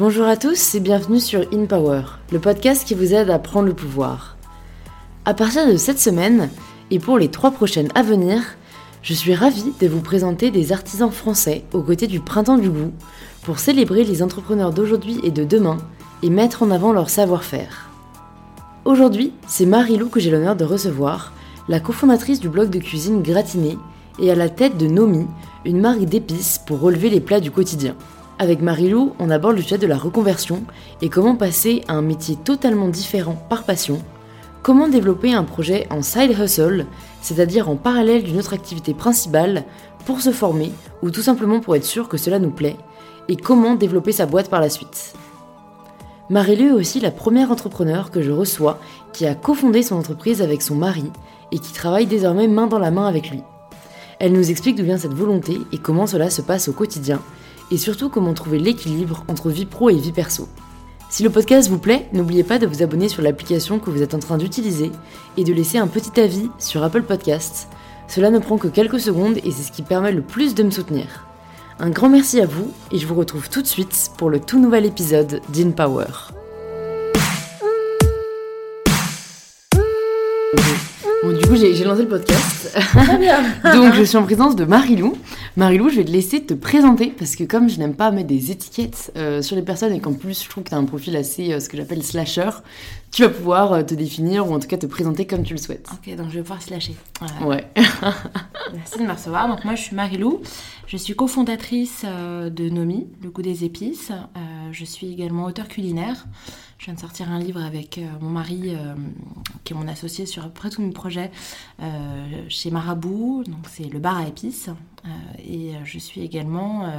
Bonjour à tous et bienvenue sur In Power, le podcast qui vous aide à prendre le pouvoir. À partir de cette semaine, et pour les trois prochaines à venir, je suis ravie de vous présenter des artisans français aux côtés du Printemps du Goût pour célébrer les entrepreneurs d'aujourd'hui et de demain et mettre en avant leur savoir-faire. Aujourd'hui, c'est Marie-Lou que j'ai l'honneur de recevoir, la cofondatrice du blog de cuisine Gratiné et à la tête de Nomi, une marque d'épices pour relever les plats du quotidien. Avec Marilou, on aborde le sujet de la reconversion et comment passer à un métier totalement différent par passion, comment développer un projet en side hustle, c'est-à-dire en parallèle d'une autre activité principale, pour se former ou tout simplement pour être sûr que cela nous plaît, et comment développer sa boîte par la suite? Marilou est aussi la première entrepreneur que je reçois qui a cofondé son entreprise avec son mari et qui travaille désormais main dans la main avec lui. Elle nous explique d'où vient cette volonté et comment cela se passe au quotidien, et surtout comment trouver l'équilibre entre vie pro et vie perso. Si le podcast vous plaît, n'oubliez pas de vous abonner sur l'application que vous êtes en train d'utiliser et de laisser un petit avis sur Apple Podcasts. Cela ne prend que quelques secondes et c'est ce qui permet le plus de me soutenir. Un grand merci à vous et je vous retrouve tout de suite pour le tout nouvel épisode d'In Power. Bon, du coup, j'ai lancé le podcast. Donc, je suis en présence de Marilou. Marilou, je vais te laisser te présenter parce que, comme je n'aime pas mettre des étiquettes euh, sur les personnes et qu'en plus, je trouve que tu as un profil assez, euh, ce que j'appelle slasher, tu vas pouvoir euh, te définir ou en tout cas te présenter comme tu le souhaites. Ok, donc je vais pouvoir slasher. Ouais. Merci de me recevoir. Donc, moi, je suis Marilou. Je suis cofondatrice de Nomi, le goût des épices. je suis également auteur culinaire. Je viens de sortir un livre avec euh, mon mari, euh, qui est mon associé sur à peu près tous mes projets, euh, chez Marabout. Donc c'est le bar à épices. et je suis également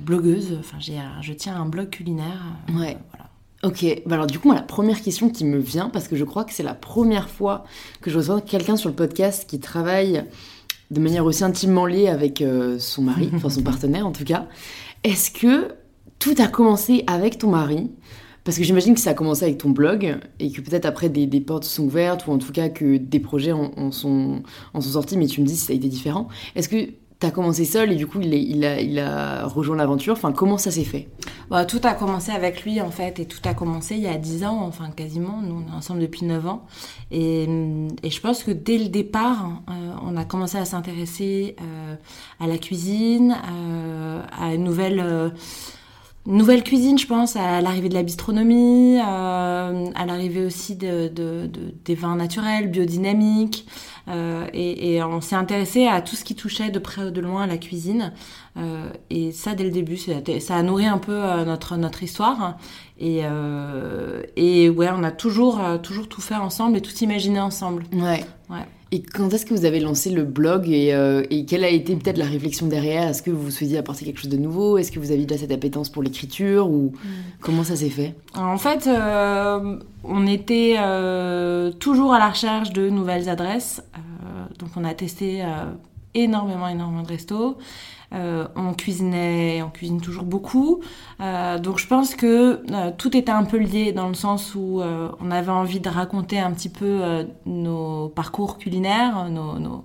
blogueuse. Enfin, j'ai, je tiens un blog culinaire. ouais. Voilà. Ok, bah alors du coup, moi, la première question qui me vient, parce que je crois que c'est la première fois que je reçois quelqu'un sur le podcast qui travaille de manière aussi intimement liée avec son mari, enfin son partenaire en tout cas. Est-ce que tout a commencé avec ton mari? Parce que j'imagine que ça a commencé avec ton blog et que peut-être après des, portes sont ouvertes ou en tout cas que des projets en, sont, en sont sortis, mais tu me dis si ça a été différent. Est-ce que tu as commencé seul et du coup il, a, il a rejoint l'aventure? Enfin, comment ça s'est fait? Bah, Tout a commencé avec lui en fait et tout a commencé il y a 10 ans, enfin quasiment. Nous on est ensemble depuis 9 ans. Et, et je pense que dès le départ, euh, on a commencé à s'intéresser euh, à la cuisine, euh, à une nouvelle nouvelle cuisine, je pense, à l'arrivée de la bistronomie, euh, à l'arrivée aussi de, des vins naturels, biodynamiques. Euh, et, on s'est intéressé à tout ce qui touchait de près ou de loin à la cuisine. Euh, et ça, dès le début, ça a nourri un peu notre, notre histoire. Et, et ouais, on a toujours, toujours tout fait ensemble et tout imaginé ensemble. Ouais. ouais. Et quand est-ce que vous avez lancé le blog euh, et, quelle a été peut-être la réflexion derrière? Est-ce que vous souhaitiez apporter quelque chose de nouveau? Est-ce que vous aviez déjà cette appétence pour l'écriture ou mm. comment ça s'est fait? En fait, euh, on était euh, toujours à la recherche de nouvelles adresses. donc on a testé énormément, énormément de restos. Euh, on cuisinait, on cuisine toujours beaucoup. Euh, donc je pense que euh, tout était un peu lié dans le sens où on avait envie de raconter un petit peu nos parcours culinaires, nos,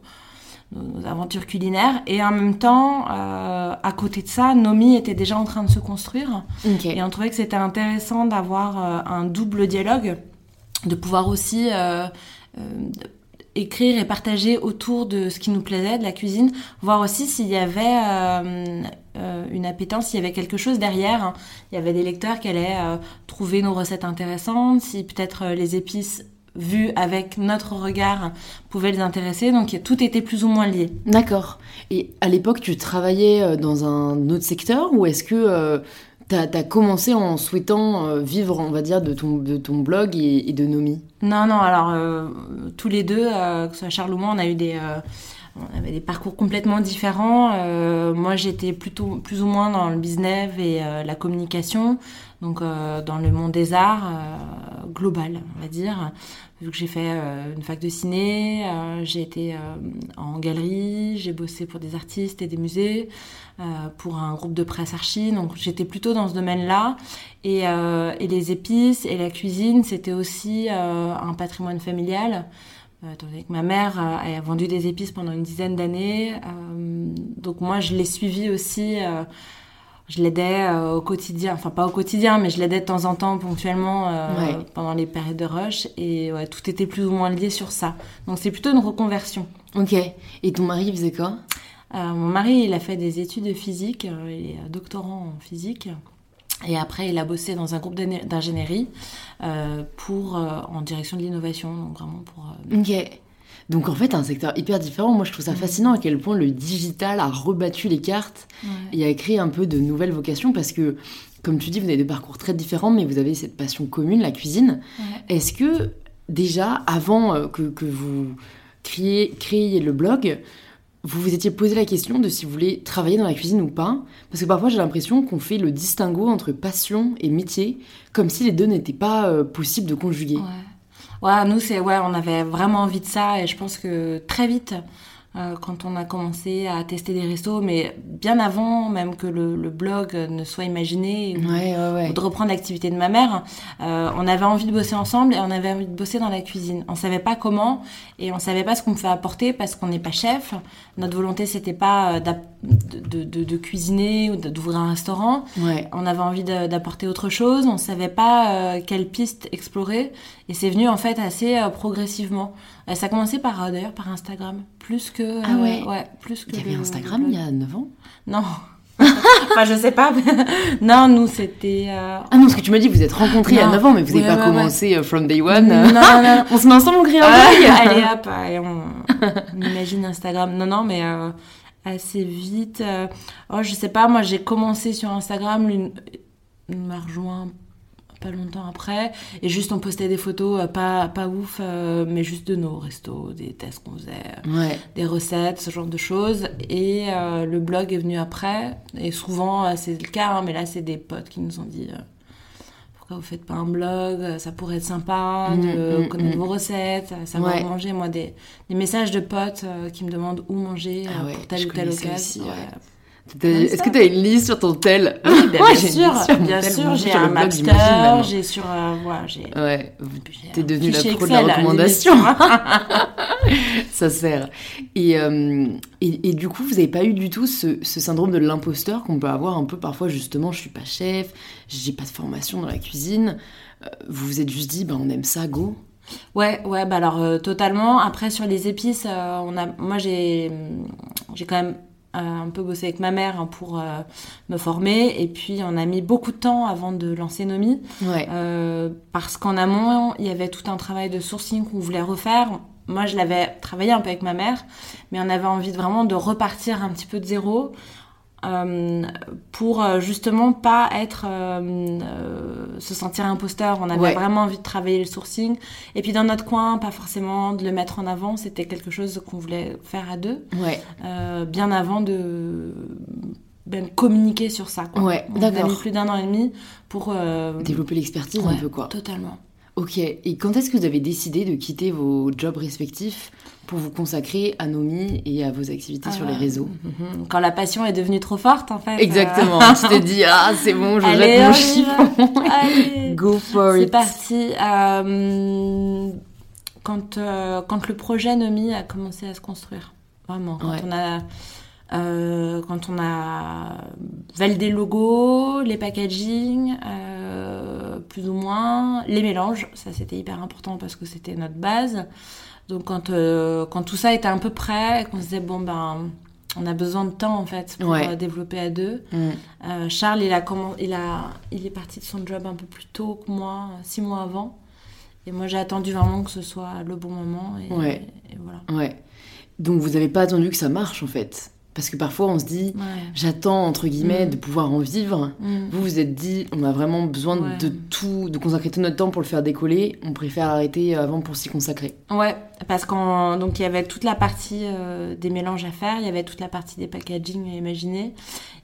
aventures culinaires. Et en même temps, à côté de ça, Nomi était déjà en train de se construire. Et on trouvait que c'était intéressant d'avoir un double dialogue, de pouvoir aussi écrire et partager autour de ce qui nous plaisait, de la cuisine, voir aussi s'il y avait euh, euh, une appétence, s'il y avait quelque chose derrière. Hein. Il y avait des lecteurs qui allaient euh, trouver nos recettes intéressantes, si peut-être les épices vues avec notre regard pouvaient les intéresser. Donc tout était plus ou moins lié. D'accord. Et à l'époque, tu travaillais dans un autre secteur ou est-ce que T'as as commencé en souhaitant euh, vivre, on va dire, de ton, de ton blog et, de Nomi. Non, non, alors euh, tous les deux, euh, que ce soit Charles ou moi, on a eu des, on avait des parcours complètement différents. moi, j'étais plutôt plus ou moins dans le business et la communication, donc dans le monde des arts global, on va dire j'ai fait une fac de ciné, j'ai été en galerie, j'ai bossé pour des artistes et des musées. Euh, pour un groupe de presse archi. Donc j'étais plutôt dans ce domaine-là. Et, euh, les épices et la cuisine, c'était aussi euh, un patrimoine familial. Étant donné que ma mère a vendu des épices pendant une dizaine d'années. donc moi, je l'ai suivi aussi je l'aidais euh, au quotidien, enfin pas au quotidien, mais je l'aidais de temps en temps ponctuellement euh, pendant les périodes de rush et ouais, tout était plus ou moins lié sur ça. Donc c'est plutôt une reconversion. Ok. Et ton mari faisait quoi? Euh, Mon mari, il a fait des études de physique, il est doctorant en physique. Et après, il a bossé dans un groupe d'ingénierie pour en direction de l'innovation, donc vraiment pour. ok. Donc en fait, un secteur hyper différent. Moi, je trouve ça fascinant à quel point le digital a rebattu les cartes et a créé un peu de nouvelles vocations parce que, comme tu dis, vous avez des parcours très différents, mais vous avez cette passion commune, la cuisine. Est-ce que déjà, avant euh, que, vous créiez, créiez le blog, vous vous étiez posé la question de si vous voulez travailler dans la cuisine ou pas Parce que parfois j'ai l'impression qu'on fait le distinguo entre passion et métier, comme si les deux n'étaient pas euh, possibles de conjuguer. Ouais, nous, c'est, ouais, on avait vraiment envie de ça et je pense que très vite, euh, quand on a commencé à tester des restos, mais bien avant même que le, le blog ne soit imaginé ou, ouais, ouais, de reprendre l'activité de ma mère, euh, on avait envie de bosser ensemble et on avait envie de bosser dans la cuisine. On savait pas comment et on savait pas ce qu'on pouvait apporter parce qu'on n'est pas chef. Notre volonté c'était pas euh, de, de, de, cuisiner ou d'ouvrir un restaurant. On avait envie d'apporter autre chose. On savait pas euh, quelle piste explorer et c'est venu en fait assez progressivement. ça a commencé par d'ailleurs par Instagram plus que. Ah ouais Ouais, plus que. Il y avait Instagram il y a 9 ans? Non. enfin, je sais pas. non, nous, c'était. Euh, ah non, parce que tu m'as dit, vous êtes rencontrés il y a 9 ans, mais vous n'avez pas commencé euh, from day one. Non, non. on se met ensemble, on crée un Allez, hop, on... imagine Instagram. Non, non, mais euh, assez vite. Oh, je sais pas, moi, j'ai commencé sur Instagram, une... m'a rejoint pas longtemps après. Et juste, on postait des photos, euh, pas, pas ouf, euh, mais juste de nos restos, des tests qu'on faisait, des recettes, ce genre de choses. Et euh, le blog est venu après. Et souvent, c'est le cas, hein, mais là, c'est des potes qui nous ont dit vous faites pas un blog Ça pourrait être sympa mmh, de mmh, connaître mmh. vos recettes, savoir ouais. manger. Moi, des, des, messages de potes qui me demandent où manger ah pour telle ou telle occasion. Est-ce que tu as une liste sur ton tel Oui, bien, sûr, bien sûr, j'ai un master, j'ai sur, euh, voilà, j'ai. Ouais, t'es devenue la pro de la recommandation. Ça sert. Et, euh, et, et, du coup, vous n'avez pas eu du tout ce, ce syndrome de l'imposteur qu'on peut avoir un peu parfois, justement, je suis pas chef, j'ai pas de formation dans la cuisine. Euh, vous vous êtes juste dit, bah, on aime ça, go. Ouais, ouais, bah alors euh, totalement. Après sur les épices, euh, on a, moi j'ai, j'ai quand même un peu bossé avec ma mère hein, pour euh, me former. Et puis on a mis beaucoup de temps avant de lancer Nomi. Euh, parce qu'en amont il y avait tout un travail de sourcing qu'on voulait refaire. Moi je l'avais travaillé un peu avec ma mère mais on avait envie de, vraiment de repartir un petit peu de zéro euh, pour euh, justement pas être euh, se sentir imposteur. On avait vraiment envie de travailler le sourcing. Et puis dans notre coin, pas forcément de le mettre en avant. C'était quelque chose qu'on voulait faire à deux. Ouais. bien avant de même communiquer sur ça. Quoi. Ouais, On a mis plus d'un an et demi pour développer l'expertise un peu quoi. Totalement. Ok. Et quand est-ce que vous avez décidé de quitter vos jobs respectifs? Pour vous consacrer à Nomi et à vos activités sur les ah. réseaux mhm. Quand la passion est devenue trop forte, en fait. Exactement. tu t'es dit, ah, c'est bon, je jette mon chiffon. Allez, Go for it. C'est parti. Euh, quand, euh, quand le projet Nomi a commencé à se construire, vraiment. Quand on a... Euh, quand on a validé le logo, les packaging, plus ou moins, les mélanges, ça c'était hyper important parce que c'était notre base. Donc quand, euh, quand tout ça était un peu prêt, qu'on se disait, bon, ben, on a besoin de temps en fait pour euh, développer à deux. Mm. Euh, Charles, il, a comment, il, a, il est parti de son job un peu plus tôt que moi, six mois avant. Et moi, j'ai attendu vraiment que ce soit le bon moment. Et, ouais. et voilà. Ouais. Donc vous n'avez pas attendu que ça marche en fait parce que parfois on se dit, j'attends entre guillemets mm. de pouvoir en vivre. Mm. Vous vous êtes dit, on a vraiment besoin de tout, de consacrer tout notre temps pour le faire décoller. On préfère arrêter avant pour s'y consacrer. Ouais, parce qu'en donc il y avait toute la partie euh, des mélanges à faire, il y avait toute la partie des packaging à imaginer.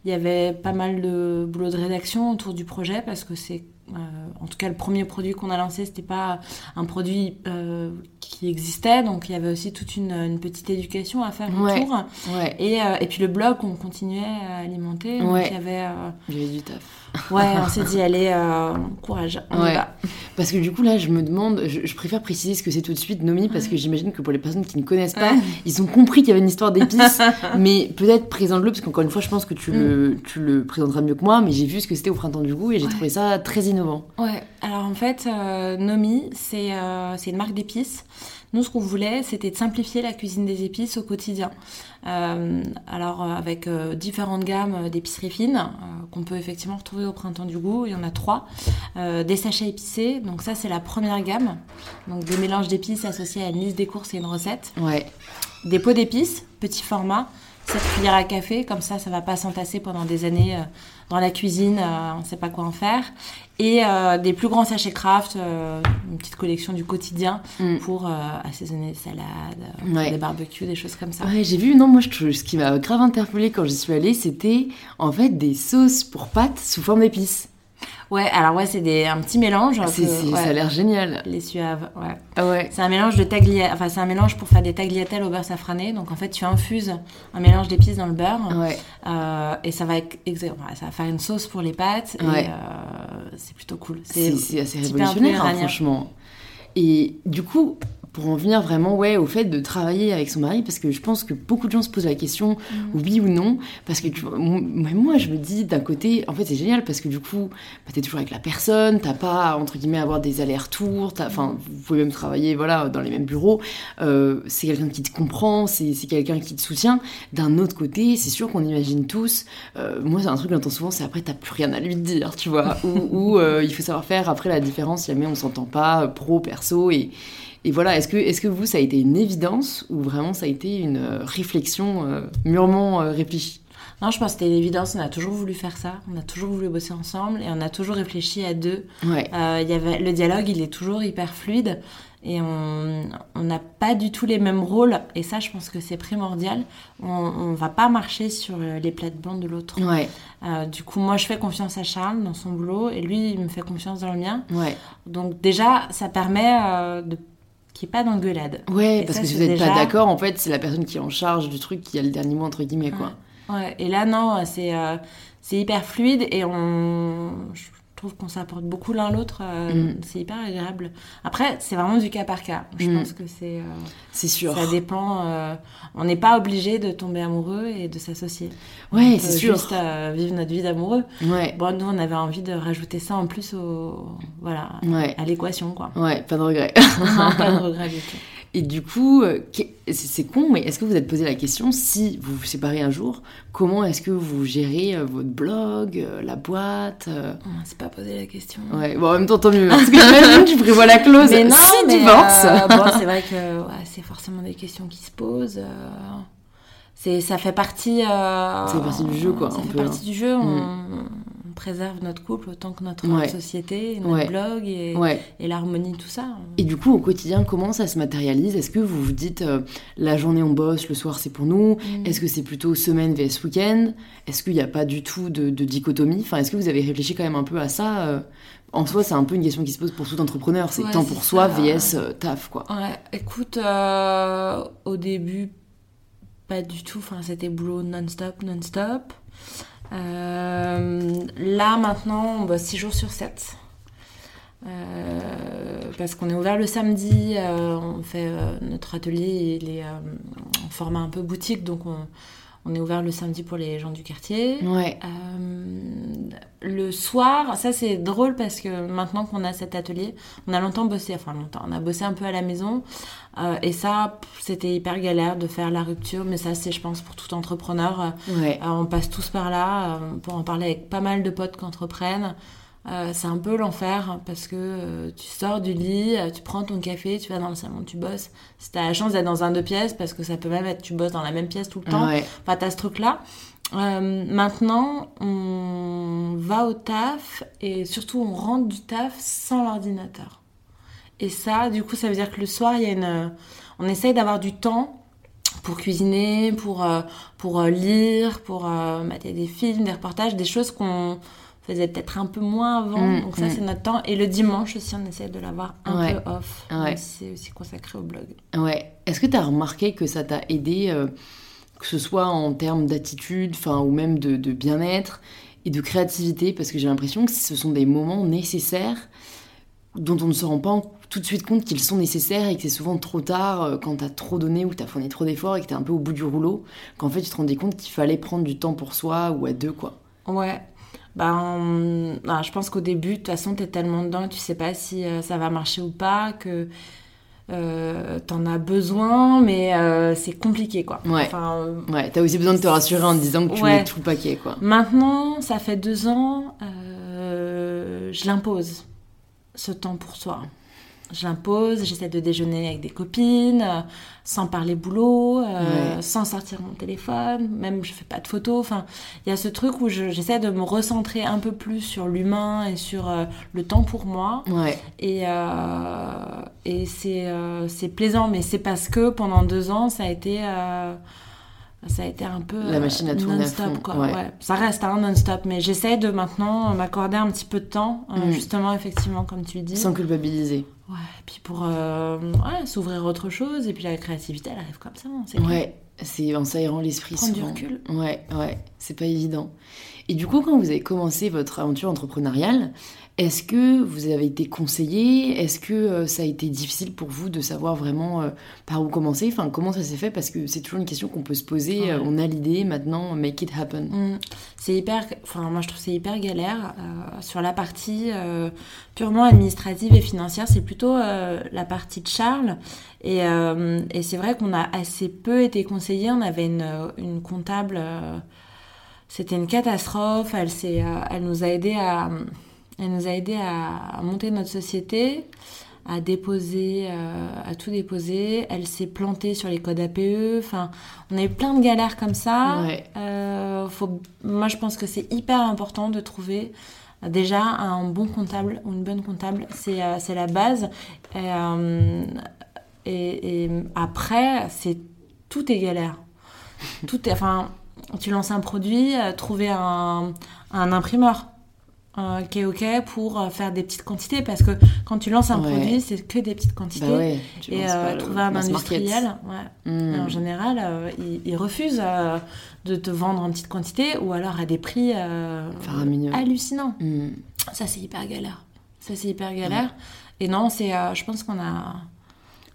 Il y avait pas mal de boulot de rédaction autour du projet parce que c'est euh, en tout cas, le premier produit qu'on a lancé, c'était pas un produit euh, qui existait, donc il y avait aussi toute une, une petite éducation à faire autour. Ouais. Et, euh, et puis le blog, on continuait à alimenter. Donc Ouais. il y avait. Il y avait du taf. Ouais, on s'est dit, allez, euh, courage, on y Ouais. va. Parce que du coup, là, je me demande, je, je préfère préciser ce que c'est tout de suite, Nomi, parce que j'imagine que pour les personnes qui ne connaissent pas, Ouais. ils ont compris qu'il y avait une histoire d'épices, mais peut-être présente-le, parce qu'encore une fois, je pense que tu, Mm. le, tu le présenteras mieux que moi, mais j'ai vu ce que c'était au printemps du goût et j'ai trouvé ça très innovant. Ouais, alors en fait, euh, Nomi, c'est euh, c'est une marque d'épices. Nous, ce qu'on voulait, c'était de simplifier la cuisine des épices au quotidien. Euh, alors, euh, avec euh, différentes gammes euh, d'épicerie fine, euh, qu'on peut effectivement retrouver au printemps du goût, il y en a trois. Des sachets épicés, donc ça, c'est la première gamme. Donc, des mélanges d'épices associés à une liste des courses et une recette. Ouais, Des pots d'épices, petit format, 7 cuillères à café, comme ça, ça va pas s'entasser pendant des années dans la cuisine, euh, on sait pas quoi en faire. Et euh, des plus grands sachets craft, euh, une petite collection du quotidien Mm. pour assaisonner des salades, Ouais. des barbecues, des choses comme ça. Ouais, j'ai vu, non, moi, je, ce qui m'a grave interpellée quand j'y suis allée, c'était en fait des sauces pour pâtes sous forme d'épices. Ouais, alors ouais, c'est des, un petit mélange. Ouais, Ça a l'air génial. Les suaves, ouais. Ah ouais. C'est un mélange de taglia, enfin c'est un mélange pour faire des tagliatelles au beurre safrané. Donc en fait, tu infuses un mélange d'épices dans le beurre. Ouais. Euh, et ça va, ça va faire une sauce pour les pâtes. Ouais. Euh, c'est plutôt cool. C'est assez révolutionnaire, hein, franchement. Et du coup, pour en venir vraiment ouais, au fait de travailler avec son mari, parce que je pense que beaucoup de gens se posent la question, Mm. oui ou non, parce que tu vois, moi, je me dis d'un côté, en fait c'est génial, parce que du coup, bah, t'es toujours avec la personne, t'as pas, entre guillemets, à avoir des allers-retours, t'as- enfin, vous pouvez même travailler voilà, dans les mêmes bureaux, euh, c'est quelqu'un qui te comprend, c'est quelqu'un qui te soutient. D'un autre côté, c'est sûr qu'on imagine tous, euh, moi c'est un truc que j'entends souvent, c'est après t'as plus rien à lui dire, tu vois, ou, ou, euh, il faut savoir faire après la différence, jamais on s'entend pas, pro, perso, et, et voilà, est-ce que, est que vous, ça a été une évidence, ou vraiment ça a été une euh, réflexion euh, mûrement euh, réfléchie? Non, je pense que c'était une évidence. On a toujours voulu faire ça. On a toujours voulu bosser ensemble et on a toujours réfléchi à deux. Ouais, Euh, y avait, le dialogue, il est toujours hyper fluide et on n'a pas du tout les mêmes rôles. Et ça, je pense que c'est primordial. On, on va pas marcher sur les plates-bandes de l'autre. ouais, Euh, du coup, moi, je fais confiance à Charles dans son boulot et lui, il me fait confiance dans le mien. ouais. Donc déjà, ça permet euh, de n'y ait pas d'engueulade. Ouais, Et parce ça, que si vous n'êtes déjà- pas d'accord, en fait, c'est la personne qui est en charge du truc qui a le dernier mot, entre guillemets, quoi. Ouais, et là, non, c'est euh, c'est hyper fluide et on... je trouve qu'on s'apporte beaucoup l'un l'autre. euh, Mm. C'est hyper agréable. Après, c'est vraiment du cas par cas. Je Mm. pense que c'est... euh, C'est sûr. ça dépend. euh, on n'est pas obligé de tomber amoureux et de s'associer. Ouais, c'est sûr. juste vivre notre vie d'amoureux. Ouais, Bon, nous, on avait envie de rajouter ça en plus au... voilà, ouais. à l'équation, quoi. Ouais, pas de regret. non, pas de regret du tout. Et du coup, euh, c'est con, mais est-ce que vous êtes posé la question, si vous vous séparez un jour, comment est-ce que vous gérez euh, votre blog, euh, la boîte On s'est pas posé la question. Ouais, bon, en même temps, tant mieux. Parce que j'imagine, tu prévois la clause. Mais non, si mais, divorce. euh, bon, c'est vrai que ouais, c'est forcément des questions qui se posent. euh, c'est, ça fait partie. euh, Ça fait partie du jeu, quoi, Ça un fait peu, hein. partie du jeu. On, on préserve notre couple autant que notre Ouais. société, notre Ouais. blog et, Ouais. et l'harmonie, tout ça. Et du coup, au quotidien, comment ça se matérialise? Est-ce que vous vous dites, euh, la journée on bosse, le soir c'est pour nous? Mm. Est-ce que c'est plutôt semaine vs week-end? Est-ce qu'il n'y a pas du tout de, de dichotomie? Enfin, est-ce que vous avez réfléchi quand même un peu à ça euh? En soi, c'est un peu une question qui se pose pour tout entrepreneur. C'est Ouais, temps pour soi vs euh, taf, quoi. Ouais, écoute, euh, au début, pas du tout. Enfin, c'était boulot non-stop, non-stop. Euh, là, maintenant, on bosse 6 jours sur 7. Euh, parce qu'on est ouvert le samedi, euh, on fait notre atelier, il est en format un peu boutique, donc on, on est ouvert le samedi pour les gens du quartier. Ouais, Euh, le soir, ça c'est drôle parce que maintenant qu'on a cet atelier, on a longtemps bossé, enfin longtemps, on a bossé un peu à la maison euh, et ça c'était hyper galère de faire la rupture, mais ça c'est je pense pour tout entrepreneur, ouais. Euh, on passe tous par là, euh, pour en parler avec pas mal de potes qui entreprennent. Euh, c'est un peu l'enfer parce que euh, tu sors du lit, euh, tu prends ton café, tu vas dans le salon, tu bosses. Si t'as la chance d'être dans un deux pièces, parce que ça peut même être tu bosses dans la même pièce tout le temps, Ouais, Enfin, t'as ce truc-là. Maintenant, on va au taf et surtout on rentre du taf sans l'ordinateur. Et ça, du coup, ça veut dire que le soir, il y a une... on essaye d'avoir du temps pour cuisiner, pour, pour lire, pour mater des films, des reportages, des choses qu'on faisait peut-être un peu moins avant. Mm, donc ça, mm. c'est notre temps. Et le dimanche aussi, on essaie de l'avoir un Ouais. peu off. Ouais. C'est aussi consacré au blog. Ouais. Est-ce que tu as remarqué que ça t'a aidé, euh, que ce soit en termes d'attitude, enfin, ou même de, de bien-être et de créativité? Parce que j'ai l'impression que ce sont des moments nécessaires dont on ne se rend pas tout de suite compte qu'ils sont nécessaires et que c'est souvent trop tard euh, quand t'as trop donné ou que t'as fourni trop d'efforts et que t'es un peu au bout du rouleau, qu'en fait tu te rendais compte qu'il fallait prendre du temps pour soi ou à deux, quoi. Ouais. Ben, ah, je pense qu'au début, de toute façon, t'es tellement dedans, tu sais pas si euh, ça va marcher ou pas, que euh, t'en as besoin, mais euh, c'est compliqué, quoi. Ouais. Enfin, Ouais, t'as aussi besoin de te rassurer en te disant que tu Ouais. mets tout le paquet, quoi. Maintenant, ça fait deux ans, je l'impose, ce temps pour soi. Je l'impose, j'essaie de déjeuner avec des copines, euh, sans parler boulot, euh, Ouais. sans sortir mon téléphone, même je fais pas de photos. Enfin, il y a ce truc où je- j'essaie de me recentrer un peu plus sur l'humain et sur euh, le temps pour moi. Ouais, Et, euh, et c'est euh, c'est plaisant, mais c'est parce que pendant deux ans, ça a été, euh, ça a été un peu La machine tourné à non-stop. fond, quoi. ouais. Ouais. Ça reste un non-stop, mais j'essaie de maintenant m'accorder un petit peu de temps, euh, Mm. justement, effectivement, comme tu dis. sans culpabiliser. Ouais, et puis pour euh, ouais, s'ouvrir à autre chose, et puis la créativité, elle arrive comme ça. hein. Ouais, c'est en s'aérant l'esprit Prendre du souvent. recul. Ouais, ouais, c'est pas évident. Et du coup, quand vous avez commencé votre aventure entrepreneuriale, est-ce que vous avez été conseillé? Est-ce que euh, ça a été difficile pour vous de savoir vraiment euh, par où commencer? Enfin, comment ça s'est fait? Parce que c'est toujours une question qu'on peut se poser. Ouais. Euh, on a l'idée, maintenant, make it happen. Mm. C'est hyper, enfin moi je trouve que c'est hyper galère sur la partie purement administrative et financière. C'est plutôt la partie de Charles et, et c'est vrai qu'on a assez peu été conseillé. On avait une, une comptable, c'était une catastrophe. Elle elle nous a aidé à, elle nous a aidé à, à monter notre société à déposer, euh, à tout déposer. Elle s'est plantée sur les codes APE. Enfin, on a eu plein de galères comme ça. Ouais. Euh, faut, moi, je pense que c'est hyper important de trouver euh, déjà un bon comptable ou une bonne comptable. C'est euh, la base. Et, et, et après, c'est tout est galère. Tout est, enfin, tu lances un produit, trouver un, un imprimeur. Euh, qui est ok pour euh, faire des petites quantités parce que quand tu lances un Ouais. produit c'est que des petites quantités Bah ouais, et euh, trouver un industriel ouais, Mm. et en général, euh, ils, ils refusent de te vendre en petite quantité ou alors à des prix hallucinants. Mm. Ça, c'est hyper galère. Ça, c'est hyper galère. Et non, c'est, je pense qu'on a.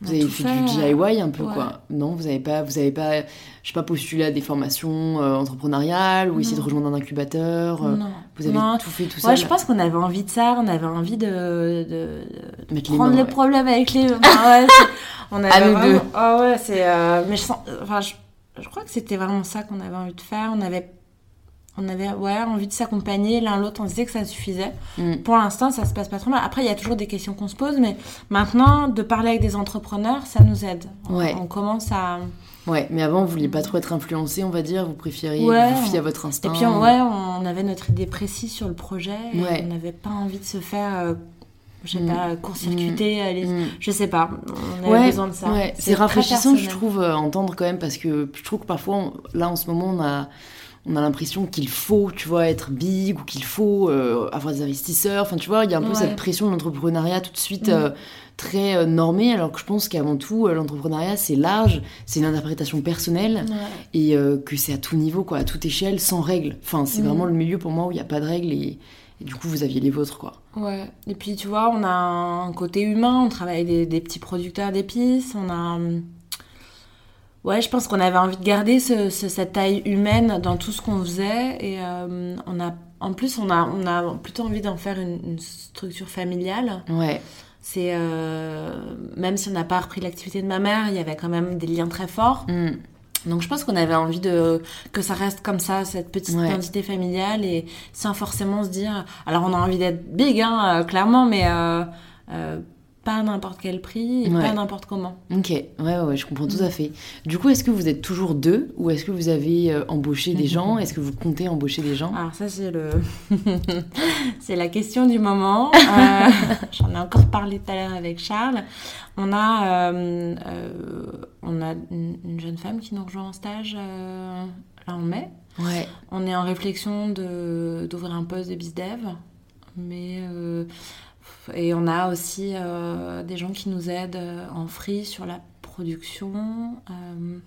Vous avez fait, du DIY un peu, ouais. quoi. Non, vous avez pas, vous avez pas, je sais pas, postulé à des formations euh, entrepreneuriales ou essayé de Non. rejoindre un incubateur. euh, Non. Vous avez Non. tout fait tout Ouais, seul. je pense qu'on avait envie de ça. On avait envie de, de, de les prendre mains, les ouais. problèmes avec les. Enfin, ouais, c'est- on avait À nous vraiment- deux. Ah ouais, c'est. euh, Mais je sens. Enfin, je, je crois que c'était vraiment ça qu'on avait envie de faire. On avait. On avait ouais, envie de s'accompagner l'un l'autre, on disait que ça suffisait. Mm. Pour l'instant, ça se passe pas trop mal. Après, il y a toujours des questions qu'on se pose, mais maintenant, de parler avec des entrepreneurs, ça nous aide. On- Ouais. On commence à. Ouais, mais avant, vous vouliez pas trop être influencé, on va dire. Vous préfériez Ouais, vous fier à votre Et instinct. puis, on, ouais, on avait notre idée précise sur le projet. et Ouais. On n'avait pas envie de se faire, euh, je sais Mm. pas, court-circuiter. euh, les- Mm. Je sais pas. On avait Ouais, besoin de ça. ouais. c'est rafraîchissant, je trouve, euh, entendre quand même, parce que je trouve que parfois, on- là, en ce moment, on a, on a l'impression qu'il faut, tu vois, être big ou qu'il faut euh, avoir des investisseurs. Enfin, tu vois, il y a un peu Ouais. cette pression de l'entrepreneuriat tout de suite Mm. euh, très euh, normée, alors que je pense qu'avant tout, l'entrepreneuriat, c'est large, c'est une interprétation personnelle Ouais. et que c'est à tout niveau, quoi, à toute échelle, sans règles. Enfin, c'est Mm. vraiment le milieu pour moi où il n'y a pas de règles et, et du coup, vous aviez les vôtres, quoi. Ouais. Et puis, tu vois, on a un côté humain. On travaille avec des, des petits producteurs d'épices. On a. Ouais, je pense qu'on avait envie de garder ce- ce- cette taille humaine dans tout ce qu'on faisait. Et euh, on a, en plus, on a, on a plutôt envie d'en faire une, une structure familiale. Ouais, C'est euh, même si on n'a pas repris l'activité de ma mère, il y avait quand même des liens très forts. Mm. Donc je pense qu'on avait envie de que ça reste comme ça, cette petite Ouais. identité familiale et sans forcément se dire. Alors on a envie d'être big, hein, euh, clairement, mais euh, pas à n'importe quel prix et Ouais. pas n'importe comment. Ok, ouais, ouais, je comprends tout Mm. à fait. Du coup, est-ce que vous êtes toujours deux ou est-ce que vous avez euh, embauché des gens? Est-ce que vous comptez embaucher des gens? Alors ça c'est le c'est la question du moment. Euh, J'en ai encore parlé tout à l'heure avec Charles. On a euh, on a une, une jeune femme qui nous rejoint en stage là en mai. Ouais. On est en réflexion d'ouvrir un poste de bizdev, mais et on a aussi euh, des gens qui nous aident euh, en free sur la production. euh,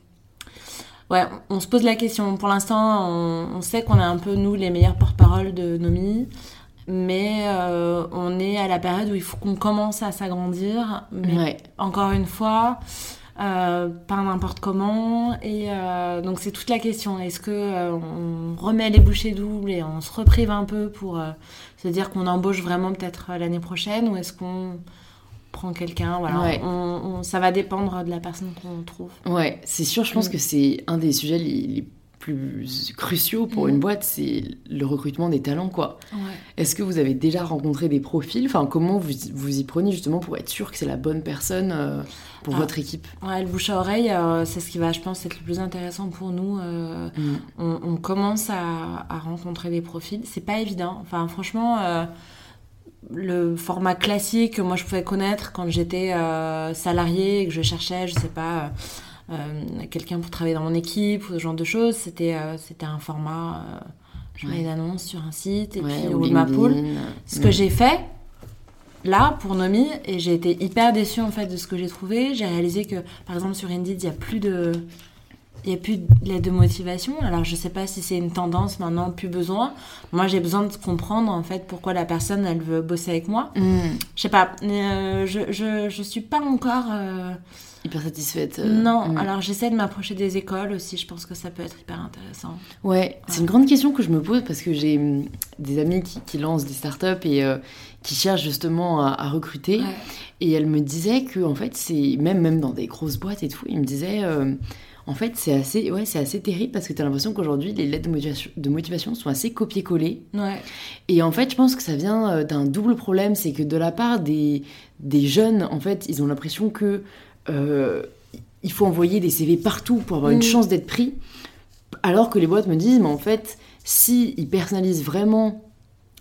Ouais, on se pose la question. Pour l'instant, on, on sait qu'on est un peu, nous, les meilleurs porte-parole de Nomi. Mais euh, on est à la période où il faut qu'on commence à s'agrandir. Mais Ouais. encore une fois, euh, pas n'importe comment. Et euh, donc c'est toute la question. Est-ce que euh, on remet les bouchées doubles et on se reprive un peu pour euh, se dire qu'on embauche vraiment peut-être euh, l'année prochaine ou est-ce qu'on prend quelqu'un Voilà, Ouais. on, on- ça va dépendre de la personne qu'on trouve. Ouais, c'est sûr, je pense Mm. que c'est un des sujets les, les plus cruciaux pour une boîte, c'est le recrutement des talents, quoi. Ouais. Est-ce que vous avez déjà rencontré des profils? Enfin, comment vous, vous y prenez justement pour être sûr que c'est la bonne personne euh, pour Ah. votre équipe? Ouais, le bouche à oreille, euh, c'est ce qui va, je pense, être le plus intéressant pour nous. euh, Mm. on, on commence à, à rencontrer des profils. C'est pas évident. Enfin, franchement, le format classique que moi je pouvais connaître quand j'étais euh, salarié et que je cherchais, je sais pas, quelqu'un pour travailler dans mon équipe ou ce genre de choses, c'était euh, c'était un format. euh, je mets Ouais. une annonce sur un site et Ouais, puis ou ou ma pool. LinkedIn, Ce que j'ai fait là pour Nomi et j'ai été hyper déçue en fait de ce que j'ai trouvé. J'ai réalisé que par exemple sur Indeed il y a plus de il y a plus de de motivation. Alors je sais pas si c'est une tendance maintenant plus besoin. Moi j'ai besoin de comprendre en fait pourquoi la personne elle veut bosser avec moi. Mm. Je sais pas. euh, je, je je suis pas encore euh, Hyper satisfaite. euh, non. mm. Alors j'essaie de m'approcher des écoles aussi. Je pense que ça peut être hyper intéressant. Ouais, c'est une grande question que je me pose parce que j'ai hum, des amis qui, qui lancent des startups et euh, qui cherchent justement à, à recruter. Ouais. Et elle me disait que en fait, c'est même même dans des grosses boîtes et tout, il me disait euh, en fait, c'est assez ouais, c'est assez terrible parce que tu as l'impression qu'aujourd'hui les lettres de motivation, de motivation sont assez copiées-collées. Ouais. Et en fait, je pense que ça vient d'un double problème, c'est que de la part des des jeunes, en fait, ils ont l'impression que euh, il faut envoyer des CV partout pour avoir une Mm. chance d'être pris, alors que les boîtes me disent, mais en fait, si ils personnalisent vraiment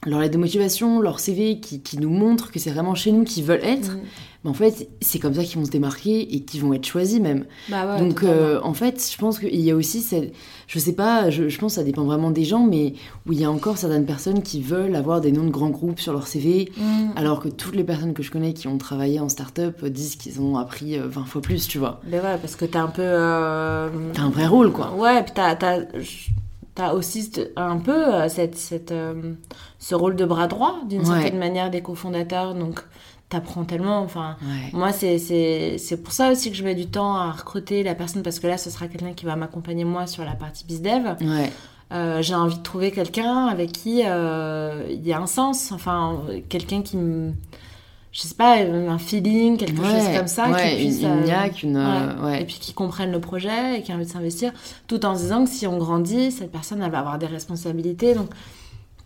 leur lettre de motivation, leur CV qui, qui nous montre que c'est vraiment chez nous qu'ils veulent être, Mm. ben en fait, c'est comme ça qu'ils vont se démarquer et qu'ils vont être choisis même. Bah ouais. Donc, euh, en fait, je pense qu'il y a aussi cette... Je sais pas, je, je pense que ça dépend vraiment des gens, mais où il y a encore certaines personnes qui veulent avoir des noms de grands groupes sur leur CV, Mm. alors que toutes les personnes que je connais qui ont travaillé en start-up euh, disent qu'ils ont appris euh, 20 fois plus, tu vois. Ben ouais, parce que t'as un peu. euh, T'as un vrai rôle, quoi. Ouais, puis t'as, t'as, aussi un peu euh, cette, cette, euh, ce rôle de bras droit, d'une Ouais. certaine manière, des cofondateurs. Donc, t'apprends tellement. Enfin, Ouais. moi, c'est, pour ça aussi que je mets du temps à recruter la personne, parce que là, ce sera quelqu'un qui va m'accompagner, moi, sur la partie bizdev. Ouais. Euh, j'ai envie de trouver quelqu'un avec qui euh, il y a un sens. Enfin, quelqu'un qui me. Je sais pas, un feeling, quelque Ouais, chose comme ça. ouais, qui puisse, une, une euh, niaque, une... euh, ouais. et puis qui comprennent le projet et qui ont envie de s'investir, tout en se disant que si on grandit, cette personne elle va avoir des responsabilités. Donc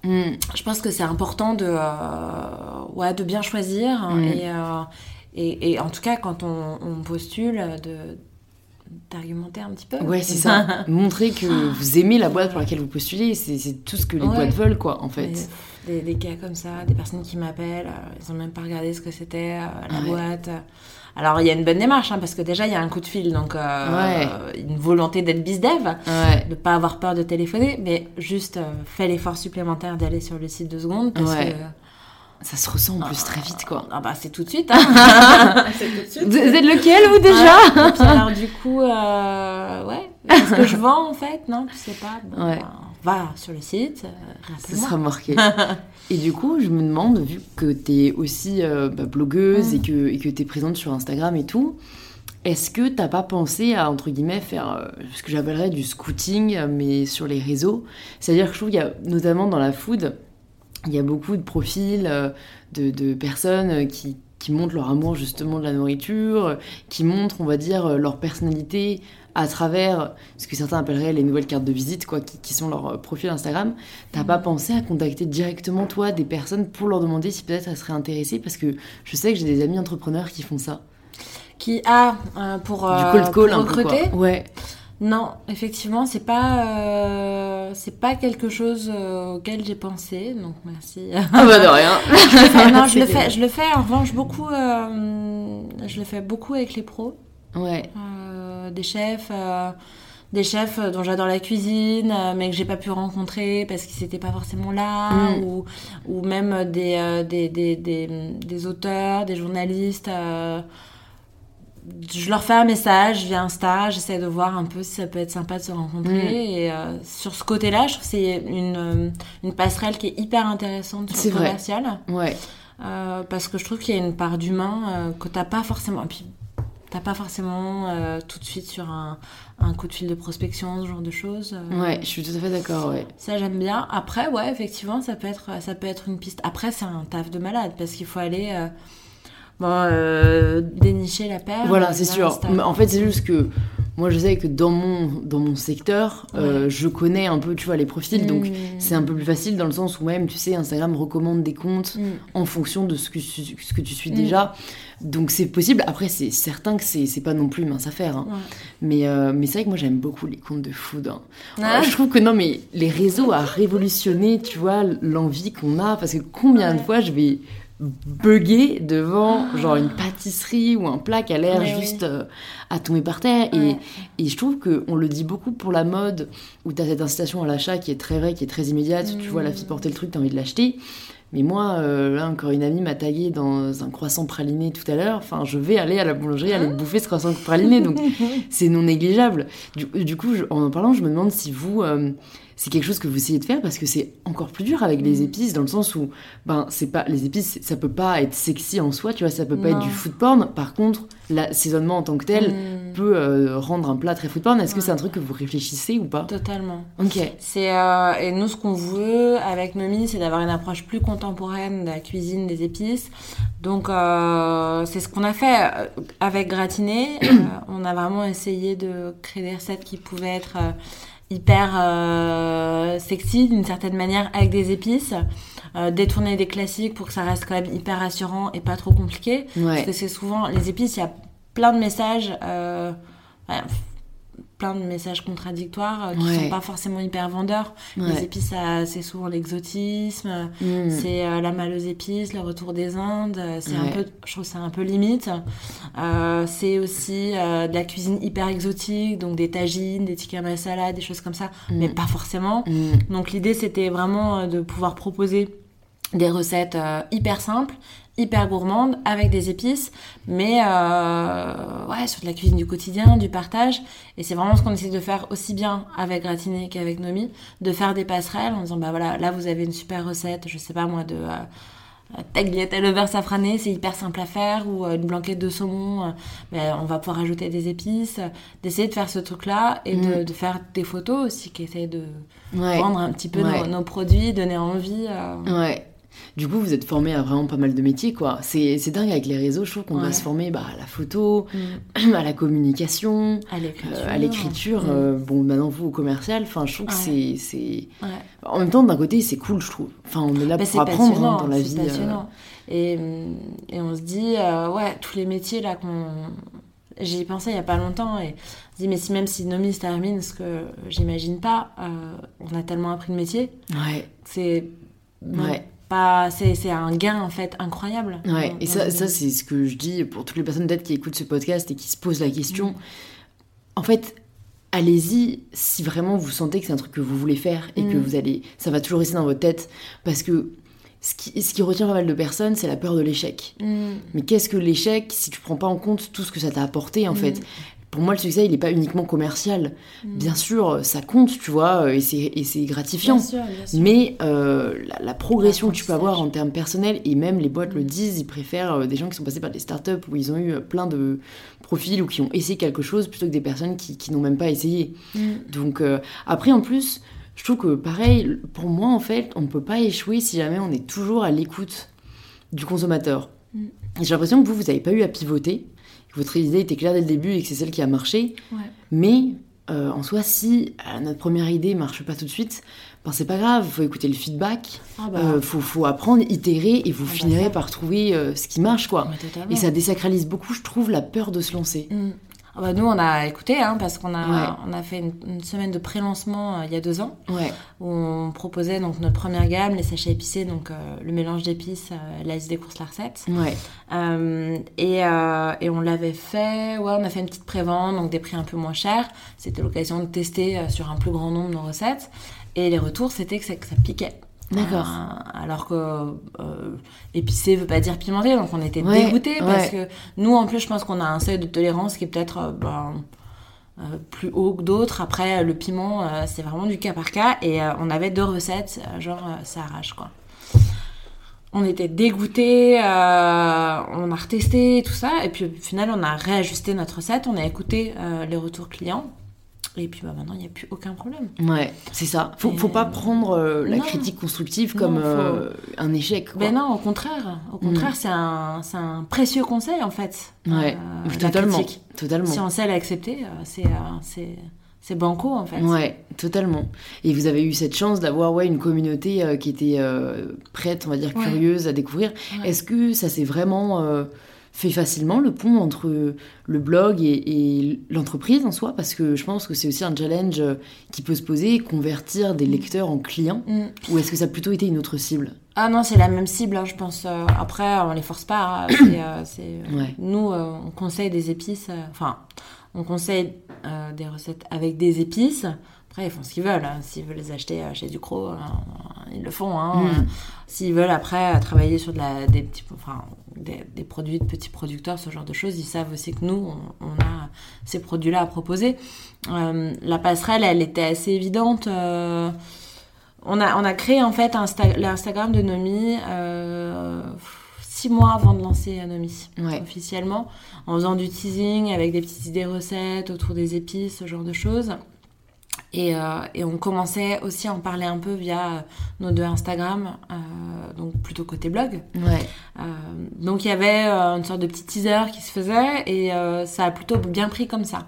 Mm. je pense que c'est important de, euh, ouais, de bien choisir hein, Mm. et, euh, et, et en tout cas quand on, on postule, de d'argumenter un petit peu. Ouais, c'est ça. Montrer que vous aimez la boîte pour laquelle vous postulez, c'est tout ce que les boîtes veulent, quoi, en fait. Des, des, des cas comme ça, des personnes qui m'appellent, euh, ils ont même pas regardé ce que c'était, euh, la Ouais. boîte. Alors il y a une bonne démarche, hein, parce que déjà il y a un coup de fil, donc euh, une volonté d'être bizdev. Ouais. de pas avoir peur de téléphoner, mais juste fais l'effort supplémentaire d'aller sur le site deux secondes parce que Ça se ressent en plus très vite, quoi. ah bah c'est tout de suite. Hein. c'est tout de suite. Vous êtes lequel, vous, déjà Ouais. Et puis alors du coup, euh, ouais, qu'est-ce que je vends en fait? Non, tu sais pas. Bon, Ouais. ben, va sur le site, euh, rappelle-moi. sera marqué. et du coup, je me demande, vu que tu es aussi euh, bah, blogueuse et que et que tu es présente sur Instagram et tout, est-ce que t'as pas pensé à, entre guillemets, faire euh, ce que j'appellerais du scouting, euh, mais sur les réseaux? C'est-à-dire que je trouve qu'il y a, notamment dans la food, il y a beaucoup de profils de, de personnes qui, qui montrent leur amour justement de la nourriture, qui montrent, on va dire, leur personnalité à travers ce que certains appelleraient les nouvelles cartes de visite, quoi, qui, sont leur euh, profil Instagram. T'as pas pensé à contacter directement toi des personnes pour leur demander si peut-être elles seraient intéressées? Parce que je sais que j'ai des amis entrepreneurs qui font ça. Qui a euh, pour, du cold call pour recruter? Ouais. Non, effectivement, c'est pas euh, c'est pas quelque chose auquel j'ai pensé, donc merci. Ah bah de rien. non, je le fais, je le fais en revanche beaucoup. je le fais beaucoup avec les pros. Ouais. Euh, des chefs euh, des chefs dont j'adore la cuisine, euh, mais que j'ai pas pu rencontrer parce qu'ils n'étaient pas forcément là, mm. ou, ou même des, des, des, des, auteurs, des journalistes. je leur fais un message via Insta, j'essaie de voir un peu si ça peut être sympa de se rencontrer. Mm. Et sur ce côté-là, je trouve que c'est une, une, passerelle qui est hyper intéressante sur le commercial. Ouais. parce que je trouve qu'il y a une part d'humain que t'as pas forcément. Et puis T'as pas forcément euh, tout de suite sur un, un, coup de fil de prospection, ce genre de choses. Euh. Ouais, je suis tout à fait d'accord, ouais. Ça, j'aime bien. Après, ouais, effectivement, ça peut être, ça peut être une piste. Après, c'est un taf de malade parce qu'il faut aller euh, bon, dénicher la paire. Voilà, c'est sûr. En fait, c'est juste que moi, je sais que dans mon, dans mon secteur, je connais un peu, tu vois, les profils, donc mm. c'est un peu plus facile dans le sens où même, tu sais, Instagram recommande des comptes mm. en fonction de ce que, ce que tu suis mm. déjà. Donc c'est possible. Après, c'est certain que c'est pas non plus mince affaire. Hein. Mais, euh, mais c'est vrai que moi j'aime beaucoup les comptes de food. Hein. Ah. je trouve que non, mais les réseaux a révolutionné, tu vois, l'envie qu'on a. Parce que combien de fois je vais bugger devant ah. genre une pâtisserie ou un plat qui a l'air juste euh, à tomber par terre et, et je trouve que on le dit beaucoup pour la mode où tu as cette incitation à l'achat qui est très vraie qui est très immédiate tu vois la fille porter le truc t'as envie de l'acheter mais moi, euh, là encore, une amie m'a tagué dans un croissant praliné tout à l'heure. Enfin, je vais aller à la boulangerie aller ah. bouffer ce croissant praliné, donc c'est non négligeable. Du, coup, en en parlant, je me demande si vous, euh, c'est quelque chose que vous essayez de faire parce que c'est encore plus dur avec les mm. épices dans le sens où ben c'est pas les épices ça peut pas être sexy en soi tu vois ça peut pas être du food porn par contre l'assaisonnement en tant que tel mm. Peut euh, rendre un plat très food porn est-ce que c'est un truc que vous réfléchissez ou pas totalement. Ok. C'est euh, et nous ce qu'on veut avec Nomi c'est d'avoir une approche plus contemporaine de la cuisine des épices. Donc euh, c'est ce qu'on a fait avec Gratiné. On a vraiment essayé de créer des recettes qui pouvaient être hyper sexy d'une certaine manière avec des épices. Euh, détourner des classiques pour que ça reste quand même hyper rassurant et pas trop compliqué. Parce que c'est souvent les épices, il y a plein de messages. Euh, plein de messages contradictoires euh, qui sont pas forcément hyper vendeurs. Les épices, c'est souvent l'exotisme, mm. c'est euh, la maleuse épice, le retour des Indes. C'est un peu, je trouve c'est un peu limite. c'est aussi de la cuisine hyper exotique, donc des tagines, des tikka masala, des choses comme ça, mm. mais pas forcément. Mm. Donc l'idée, c'était vraiment de pouvoir proposer des recettes hyper simples hyper gourmande avec des épices, mais euh, ouais, sur de la cuisine du quotidien, du partage. Et c'est vraiment ce qu'on essaie de faire aussi bien avec Gratiné qu'avec Nomi, de faire des passerelles en disant bah voilà, là vous avez une super recette, je sais pas moi, de euh, tagliatelle au beurre safrané, c'est hyper simple à faire, ou euh, une blanquette de saumon, euh, ben, on va pouvoir ajouter des épices, d'essayer de faire ce truc-là et de, mm. faire des photos aussi qui essayent de vendre un petit peu nos, nos, produits, donner envie. Ouais. Du coup, vous êtes formé à vraiment pas mal de métiers, quoi. C'est dingue avec les réseaux, je trouve qu'on va se former bah, à la photo, mm. à la communication, à l'écriture. Mm. Euh, bon, maintenant, vous, au commercial, enfin, je trouve que c'est... En même temps, d'un côté, c'est cool, je trouve. Enfin, on est là pour apprendre hein, dans la vie. Euh. Passionnant. Et, et, on se dit, euh, ouais, tous les métiers, là, qu'on... J'y ai pensé il y a pas longtemps et on se dit, mais si même si Nomi se termine, ce que j'imagine pas, on a tellement appris de métier. Ouais. C'est... Ouais pas c'est un gain en fait incroyable ouais et ça, ça c'est ce que je dis pour toutes les personnes peut-être qui écoutent ce podcast et qui se posent la question mm. en fait allez-y si vraiment vous sentez que c'est un truc que vous voulez faire et que mm. vous allez ça va toujours rester dans votre tête parce que ce qui, ce qui retient pas mal de personnes, c'est la peur de l'échec. Mm. Mais qu'est-ce que l'échec si tu prends pas en compte tout ce que ça t'a apporté en fait? Pour moi, le succès, il n'est pas uniquement commercial. Mm. Bien sûr, ça compte, tu vois, et c'est gratifiant. Mais euh, la, progression que tu peux avoir en termes personnels, et même les boîtes le disent, ils préfèrent euh, des gens qui sont passés par des startups où ils ont eu euh, plein de profils ou qui ont essayé quelque chose plutôt que des personnes qui, n'ont même pas essayé. Mm. Donc, après, en plus, je trouve que pareil, pour moi, en fait, on ne peut pas échouer si jamais on est toujours à l'écoute du consommateur. J'ai l'impression que vous, vous n'avez pas eu à pivoter, que votre idée était claire dès le début et que c'est celle qui a marché. Mais euh, en soi, si euh, notre première idée marche pas tout de suite, ben, c'est pas grave, il faut écouter le feedback, il ah bah. euh, faut, faut, apprendre, itérer et vous ah bah finirez par trouver ce qui marche. quoi. Et ça désacralise beaucoup, je trouve, la peur de se lancer. Mm. Ah bah, nous, on a écouté, hein, parce qu'on a, on a fait une, semaine de pré-lancement euh, il y a deux ans, où on proposait donc notre première gamme, les sachets épicés, donc euh, le mélange d'épices, euh, l'AS des courses la recette. et, et, on l'avait fait, ouais, on a fait une petite pré-vente, donc des prix un peu moins chers. C'était l'occasion de tester sur un plus grand nombre nos recettes. Et les retours, c'était que ça, que ça piquait. D'accord. Euh, alors que euh, épicé veut pas dire pimenté, donc on était dégoûtés parce que nous, en plus, je pense qu'on a un seuil de tolérance qui est peut-être euh, ben, plus haut que d'autres. Après, le piment, c'est vraiment du cas par cas et on avait deux recettes, genre ça arrache quoi. On était dégoûtés, on a retesté tout ça et puis au final, on a réajusté notre recette, on a écouté les retours clients et puis bah, maintenant, il n'y a plus aucun problème. Ouais, c'est ça. Faut, faut pas prendre euh, la critique constructive comme euh, un échec. Quoi. Ben non, au contraire. Au contraire, mm. c'est un, un, précieux conseil en fait. Ouais, euh, totalement. totalement. Si on sait l'accepter, c'est c'est banco en fait. Ouais, totalement. Et vous avez eu cette chance d'avoir ouais, une communauté qui était prête, on va dire, curieuse à découvrir. Est-ce que ça s'est vraiment fait facilement le pont entre le blog et, l'entreprise en soi Parce que je pense que c'est aussi un challenge qui peut se poser, convertir des lecteurs en clients. Mm. Ou est-ce que ça a plutôt été une autre cible? Ah non, c'est la même cible, hein, je pense. Euh, après, on les force pas. Hein. Euh, euh, nous, on conseille des épices. Enfin, on conseille des recettes avec des épices. Après, ils font ce qu'ils veulent. Hein. S'ils veulent les acheter chez Ducrot, ils le font. Mm. S'ils veulent après travailler sur de la, des petits, enfin, des, produits de petits producteurs, ce genre de choses, ils savent aussi que nous, on, a ces produits-là à proposer. Euh, la passerelle, elle était assez évidente. Euh, on, a, on a créé en fait l'Instagram de Nomi euh, six mois avant de lancer Nomi officiellement, en faisant du teasing avec des petites idées recettes autour des épices, ce genre de choses. Euh, et, on commençait aussi à en parler un peu via nos deux Instagram, euh, donc plutôt côté blog. Ouais. Euh, donc il y avait une sorte de petit teaser qui se faisait et ça a plutôt bien pris comme ça.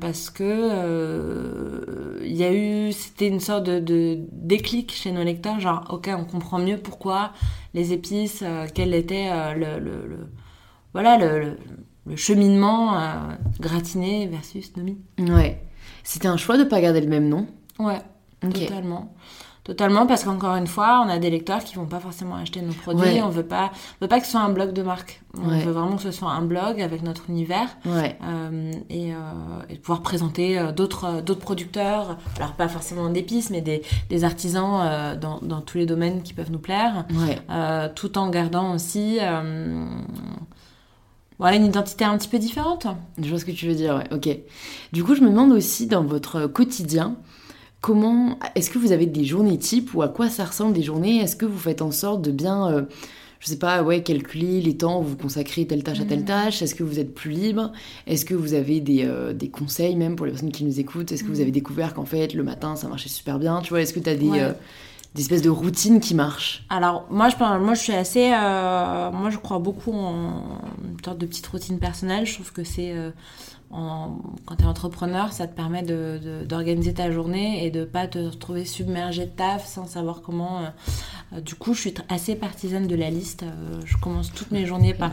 parce que il y a eu, c'était une sorte de, déclic chez nos lecteurs, genre ok, on comprend mieux pourquoi les épices, quel était le, le, voilà le, le cheminement gratiné versus nomi. Ouais. C'était un choix de ne pas garder le même nom Ouais, totalement. Totalement, parce qu'encore une fois, on a des lecteurs qui vont pas forcément acheter nos produits. On veut pas, veut pas que ce soit un blog de marque. On veut vraiment que ce soit un blog avec notre univers euh, et, euh, et, pouvoir présenter euh, d'autres d'autres producteurs. Alors pas forcément d'épices, mais des, des artisans dans, dans, tous les domaines qui peuvent nous plaire, tout en gardant aussi Ouais, une identité un petit peu différente. Je vois ce que tu veux dire, ouais, ok. Du coup, je me demande aussi dans votre quotidien, comment. Est-ce que vous avez des journées types ou à quoi ça ressemble des journées? Est-ce que vous faites en sorte de bien. Euh, je sais pas, ouais, calculer les temps où vous consacrez telle tâche à telle mm. tâche? Est-ce que vous êtes plus libre? Est-ce que vous avez des, euh, des, conseils même pour les personnes qui nous écoutent? Est-ce que vous mm. avez découvert qu'en fait le matin ça marchait super bien? Tu vois, est-ce que tu as des, euh, d'espèces de routines qui marchent Alors, moi, je, moi, je suis assez. Euh, moi, je crois beaucoup en une sorte de petite routine personnelle. Je trouve que c'est. Euh, quand tu es entrepreneur, ça te permet d'organiser de, ta journée et de pas te retrouver submergé de taf sans savoir comment. Euh, du coup, je suis assez partisane de la liste. je commence toutes mes journées par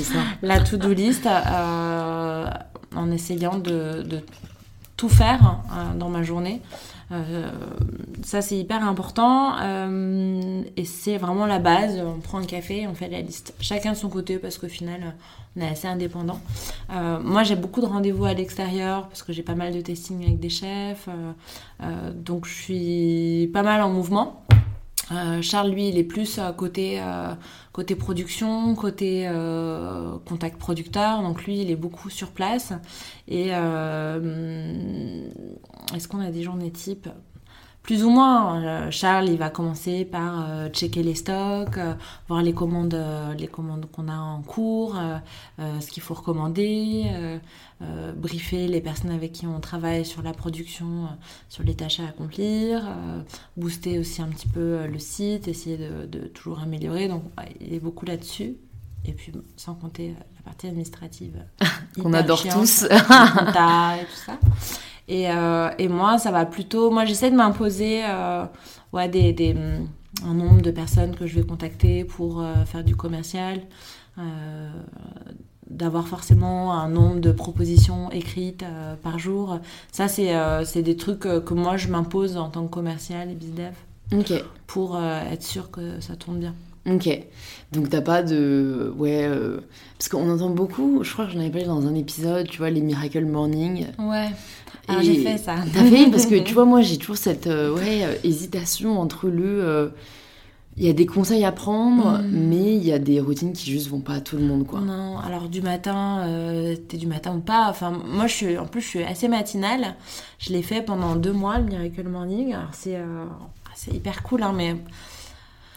la to-do list en essayant de, de tout faire dans ma journée. Euh, ça, c'est hyper important. Euh, et c'est vraiment la base. On prend un café, on fait la liste. Chacun de son côté, parce qu'au final, on est assez indépendant. Euh, moi, j'ai beaucoup de rendez-vous à l'extérieur, parce que j'ai pas mal de testing avec des chefs. donc, je suis pas mal en mouvement. Euh, Charles, lui, il est plus euh, côté, euh, côté production, côté contact producteur. Donc lui, il est beaucoup sur place. Et est-ce qu'on a des journées types? Plus ou moins. Euh, Charles, il va commencer par euh, checker les stocks, euh, voir les commandes, les commandes qu'on a en cours, ce qu'il faut recommander, briefer les personnes avec qui on travaille sur la production, sur les tâches à accomplir, booster aussi un petit peu le site, essayer de, de toujours améliorer. Donc, il est beaucoup là-dessus. Et puis, sans compter la partie administrative. Qu'on adore tous. et tout ça. Et, et, moi, ça va plutôt. Moi, j'essaie de m'imposer ouais, des, des, un nombre de personnes que je vais contacter pour faire du commercial d'avoir forcément un nombre de propositions écrites euh, par jour. Ça, c'est euh, des trucs euh, que moi, je m'impose en tant que commercial et bizdev Ok. pour être sûr que ça tourne bien. Ok. Donc t'as pas de... Ouais... Parce qu'on entend beaucoup, je crois que j'en avais parlé dans un épisode, tu vois, les Miracle Morning. Ouais. Alors j'ai fait ça. T'as fait Parce que tu vois, moi j'ai toujours cette ouais, hésitation entre le il y a des conseils à prendre, mm. mais il y a des routines qui juste vont pas à tout le monde, quoi. Non, alors du matin, euh, t'es du matin ou pas. Enfin, moi, je suis, en plus, je suis assez matinale. Je l'ai fait pendant deux mois, le Miracle Morning. Alors, c'est euh, hyper cool, hein, mais...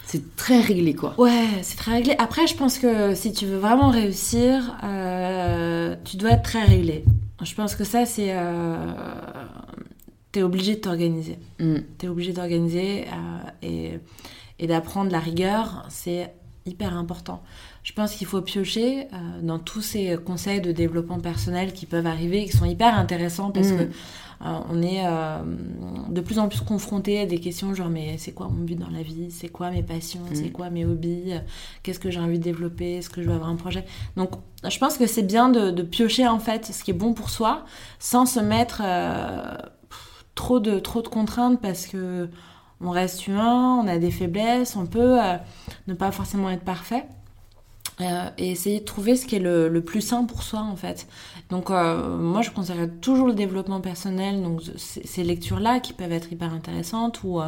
C'est très réglé, quoi. Ouais, c'est très réglé. Après, je pense que si tu veux vraiment réussir, euh, tu dois être très réglé. Je pense que ça, c'est... Euh, t'es obligé de t'organiser. Mm. T'es obligé d'organiser et et d'apprendre la rigueur, c'est hyper important. Je pense qu'il faut piocher euh, dans tous ces conseils de développement personnel qui peuvent arriver, qui sont hyper intéressants parce mm. que euh, on est euh, de plus en plus confronté à des questions genre mais c'est quoi mon but dans la vie, c'est quoi mes passions, c'est mm. quoi mes hobbies, qu'est-ce que j'ai envie de développer, est-ce que je veux avoir un projet? Donc je pense que c'est bien de, de, piocher en fait ce qui est bon pour soi sans se mettre trop de trop de contraintes parce que on reste humain, on a des faiblesses, on peut euh, ne pas forcément être parfait. Euh, et essayer de trouver ce qui est le, plus sain pour soi en fait. Donc euh, moi je conseillerais toujours le développement personnel, donc ces lectures-là qui peuvent être hyper intéressantes, ou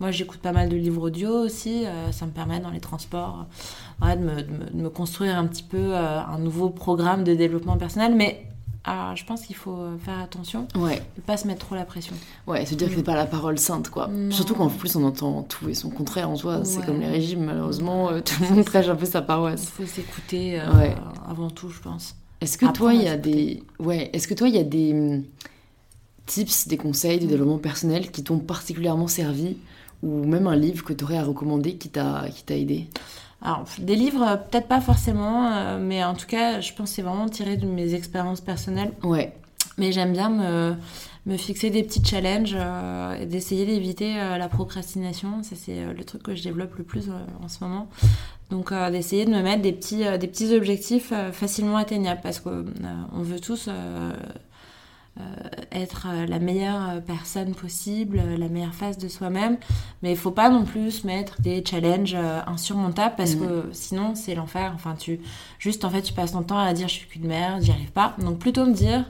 moi j'écoute pas mal de livres audio aussi, ça me permet dans les transports de, me, de, me, construire un petit peu un nouveau programme de développement personnel, mais alors, je pense qu'il faut euh, faire attention. Ouais. Ne pas se mettre trop la pression. Ouais, se dire que c'est pas la parole sainte, quoi. Surtout qu'en plus, on entend tout et son contraire en soi. C'est comme les régimes, malheureusement, euh, tout le monde prêche un peu sa paroisse. Il faut s'écouter euh, avant tout, je pense. Est-ce que, toi, il y a des... Ouais, est-ce que toi, il y a des hum, tips, des conseils de développement personnel qui t'ont particulièrement servi ou même un livre que tu aurais à recommander qui t'a aidé? Alors, des livres, peut-être pas forcément, euh, mais en tout cas, je pense que c'est vraiment tiré de mes expériences personnelles. Ouais. Mais j'aime bien me, me, fixer des petits challenges euh, et d'essayer d'éviter euh, la procrastination. Ça, c'est le truc que je développe le plus en ce moment. Donc, d'essayer de me mettre des petits, des petits objectifs facilement atteignables parce qu'on on veut tous euh, être euh, la meilleure euh, personne possible, la meilleure face de soi-même. Mais il faut pas non plus se mettre des challenges insurmontables parce que mm. sinon c'est l'enfer. Enfin, tu juste en fait tu passes ton temps à dire je suis qu'une merde, j'y arrive pas. Donc plutôt me dire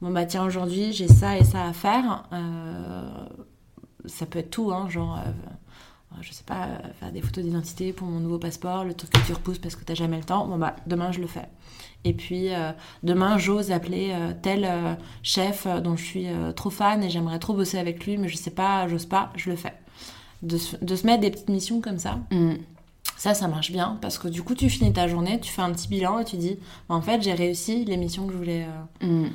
bon bah tiens aujourd'hui j'ai ça et ça à faire. ça peut être tout, hein, genre je sais pas, faire des photos d'identité pour mon nouveau passeport, le truc que tu repousses parce que tu n'as jamais le temps, bon bah demain je le fais. Et puis euh, demain j'ose appeler euh, tel euh, chef dont je suis trop fan et j'aimerais trop bosser avec lui, mais je sais pas, j'ose pas, je le fais. De, se mettre des petites missions comme ça. Mm. Ça, ça marche bien parce que du coup, tu finis ta journée, tu fais un petit bilan et tu dis, bah, en fait, j'ai réussi les missions que je voulais. Mm.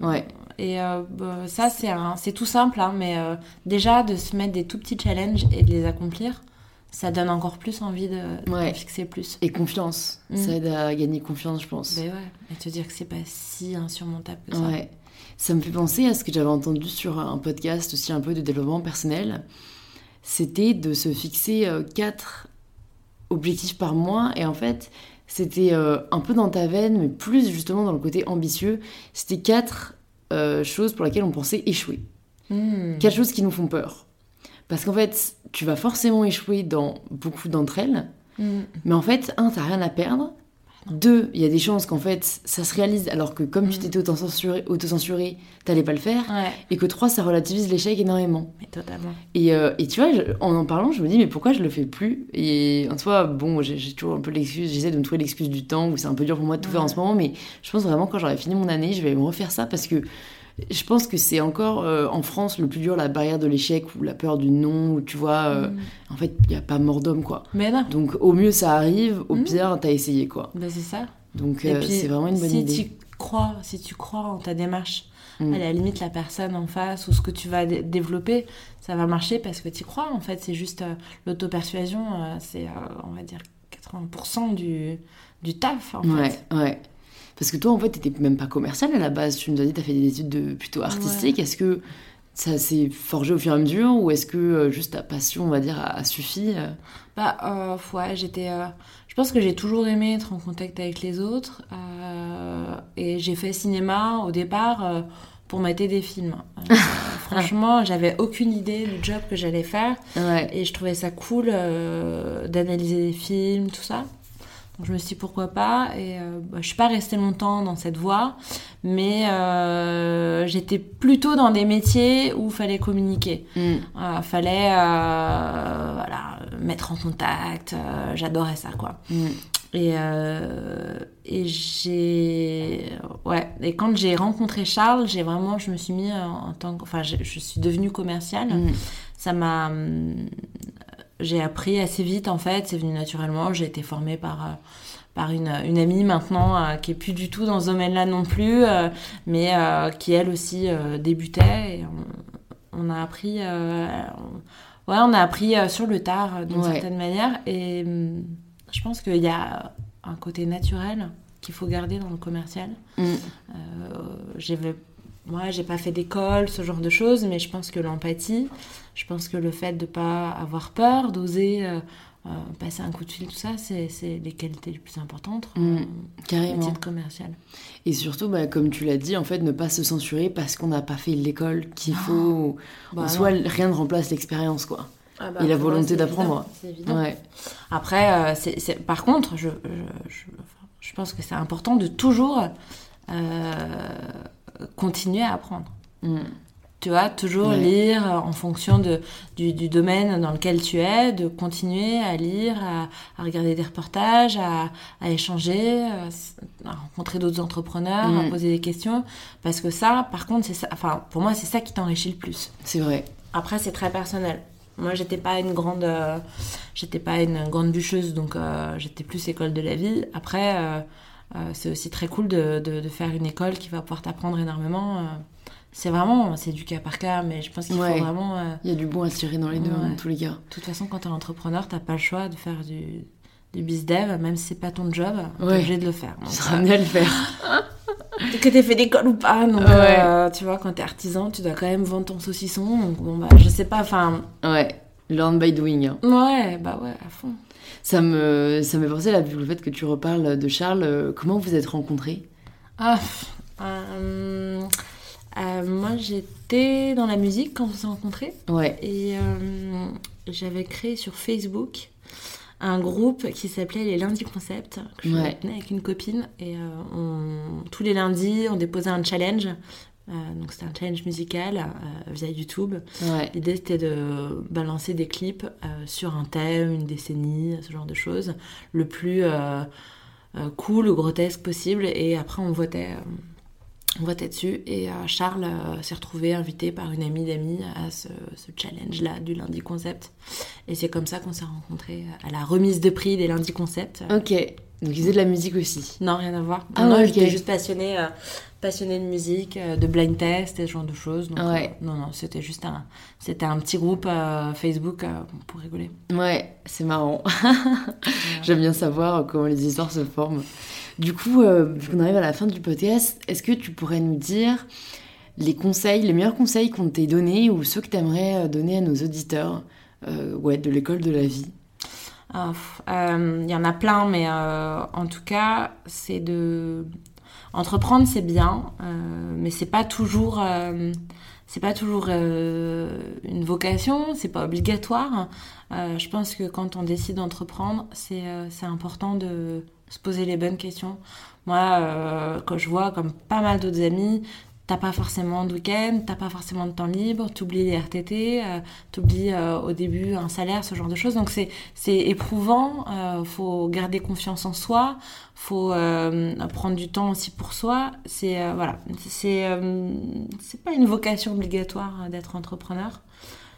ouais. Et euh, bah, ça, c'est tout simple, hein, mais euh, déjà de se mettre des tout petits challenges et de les accomplir, ça donne encore plus envie de, fixer plus. Et confiance. Mm. Ça aide à gagner confiance, je pense. Ben ouais, et te dire que c'est pas si insurmontable que ça. Ouais. Ça me fait penser à ce que j'avais entendu sur un podcast aussi un peu de développement personnel. C'était de se fixer euh, quatre objectifs par mois et en fait c'était un peu dans ta veine mais plus justement dans le côté ambitieux c'était quatre euh, choses pour lesquelles on pensait échouer. Hmm. Quatre choses qui nous font peur. Parce qu'en fait, tu vas forcément échouer dans beaucoup d'entre elles. Hmm. Mais en fait, un, t'as rien à perdre. Deux, il y a des chances qu'en fait, ça se réalise alors que comme tu mm. t'étais auto-censuré, auto t'allais pas le faire. Et que trois, ça relativise l'échec énormément. Mais totalement. Et, euh, et tu vois, en en parlant, je me dis, mais pourquoi je le fais plus? Et en soi, bon, j'ai toujours un peu l'excuse, j'essaie de me trouver l'excuse du temps, où c'est un peu dur pour moi de tout faire en ce moment, mais je pense vraiment quand j'aurai fini mon année, je vais me refaire ça parce que je pense que c'est encore euh, en France le plus dur, la barrière de l'échec ou la peur du non, où tu vois, euh, mm. en fait, il n'y a pas mort d'homme, quoi. Mais non. Donc au mieux ça arrive, au mm. pire t'as essayé, quoi. Ben, c'est ça. Donc euh, c'est vraiment une bonne si idée. Tu crois, si tu crois en ta démarche, mm. à la limite la personne en face ou ce que tu vas développer, ça va marcher parce que tu crois, en fait. C'est juste l'auto-persuasion, c'est, on va dire, 80% du, du taf, en Ouais, fait. ouais. Parce que toi, en fait, t'étais même pas commercial à la base. Tu nous as dit que t'as fait des études de, plutôt artistiques. Est-ce que ça s'est forgé au fur et à mesure ou est-ce que euh, juste ta passion, on va dire, a, a suffi euh Bah, euh, ouais, j'étais. je pense que j'ai toujours aimé être en contact avec les autres. et j'ai fait cinéma au départ pour mater des films. Franchement, j'avais aucune idée du job que j'allais faire. Ouais. Et je trouvais ça cool d'analyser des films, tout ça. Donc je me suis dit pourquoi pas. Et euh, bah, je suis pas restée longtemps dans cette voie, mais euh, j'étais plutôt dans des métiers où il fallait communiquer. Mm. Euh, fallait euh, voilà, mettre en contact. J'adorais ça, quoi. Mm. Et, et j'ai ouais et quand j'ai rencontré Charles j'ai vraiment je me suis mis en, tant que enfin je, je suis devenue commerciale Mm. ça m'a j'ai appris assez vite en fait c'est venu naturellement j'ai été formée par euh, par une, une amie maintenant euh, qui est plus du tout dans ce domaine-là non plus euh, mais euh, qui elle aussi débutait et on, on a appris on- ouais on a appris sur le tard d'une Ouais. certaine manière et hum, je pense qu'il y a un côté naturel qu'il faut garder dans le commercial Mm. j'avais moi j'ai pas fait d'école ce genre de choses mais je pense que l'empathie je pense que le fait de pas avoir peur d'oser euh, euh, passer un coup de fil tout ça c'est les qualités les plus importantes Mm, en métier Carrément. de commercial Et surtout, bah, comme tu l'as dit, en fait, ne pas se censurer parce qu'on n'a pas fait l'école qu'il faut. Bah en soi, rien ne remplace l'expérience, quoi. Ah Et la volonté d'apprendre. évident, c'est évident. Ouais. Après, euh, par contre, je, je, je, je pense que c'est important de toujours euh, continuer à apprendre. Mm. Tu vois, toujours Ouais. lire en fonction de, du, du domaine dans lequel tu es, de continuer à lire, à, à regarder des reportages, à, à échanger, euh, à rencontrer d'autres entrepreneurs, Mm. à poser des questions. Parce que ça, par contre, c'est ça, enfin, pour moi, c'est ça qui t'enrichit le plus. C'est vrai. Après, c'est très personnel. Moi, j'étais pas une grande, euh, j'étais pas une grande bûcheuse, donc euh, j'étais plus école de la vie. Après, euh, c'est aussi très cool de, de, de faire une école qui va pouvoir t'apprendre énormément. C'est vraiment, c'est du cas par cas, mais je pense qu'il Ouais. faut vraiment. euh, Il y a du bon à tirer dans les deux, Ouais. dans tous les cas. de toute façon, quand t'es entrepreneur, t'as pas le choix de faire du, du bizdev, même si c'est pas ton job, t'es Ouais. obligé de le faire. Tu seras amené à le faire. euh, que t'aies fait d'école ou pas, donc Ouais. euh, tu vois, quand t'es artisan, tu dois quand même vendre ton saucisson. Donc bon, bah, je sais pas, enfin, Ouais. Learn by doing. hein. ouais, bah ouais, à fond. Ça me, ça me penser là, vu le fait que tu reparles de Charles. comment vous êtes rencontrés? Ah, euh, euh, moi j'étais dans la musique quand on s'est rencontrés Ouais. et euh, j'avais créé sur Facebook un groupe qui s'appelait les lundis concept que je Ouais. tenais avec une copine et euh, on- tous les lundis on déposait un challenge Euh, donc c'était un challenge musical euh, via YouTube Ouais. L'idée c'était de balancer des clips sur un thème, une décennie, ce genre de choses, le plus cool ou grotesque possible. Et après on votait, on votait dessus. Et euh, Charles euh, s'est retrouvé invité par une amie d'amis à ce, ce challenge-là du lundi concept. Et c'est comme ça qu'on s'est rencontrés à la remise de prix des lundis concept. Ok. Donc ils faisaient de la musique aussi. Non, rien à voir. Ah non, ouais, j'étais juste passionnée, euh, passionnée de musique, euh, de blind test et ce genre de choses. Donc, Ouais. euh, non, non, c'était juste un, c'était un petit groupe euh, Facebook euh, pour rigoler. Ouais, c'est marrant. J'aime bien savoir comment les histoires se forment. Du coup, euh, qu'on arrive à la fin du podcast, est-ce que tu pourrais nous dire les conseils, les meilleurs conseils qu'on t'ait donnés ou ceux que tu aimerais donner à nos auditeurs euh, ouais, de l'école de la vie? Ah, pff, euh, Il y en a plein, mais euh, en tout cas, c'est de entreprendre, c'est bien, euh, mais c'est pas toujours, euh, c'est pas toujours euh, une vocation, c'est pas obligatoire. Euh, je pense que quand on décide d'entreprendre, c'est euh, important de se poser les bonnes questions. Moi, euh, quand je vois comme pas mal d'autres amis, t'as pas forcément de week-end, t'as pas forcément de temps libre, t'oublies les RTT, euh, t'oublies euh, au début un salaire, ce genre de choses. Donc c'est c'est éprouvant. Euh, faut garder confiance en soi. Faut euh, prendre du temps aussi pour soi. C'est euh, voilà. C'est c'est pas une vocation obligatoire d'être entrepreneur.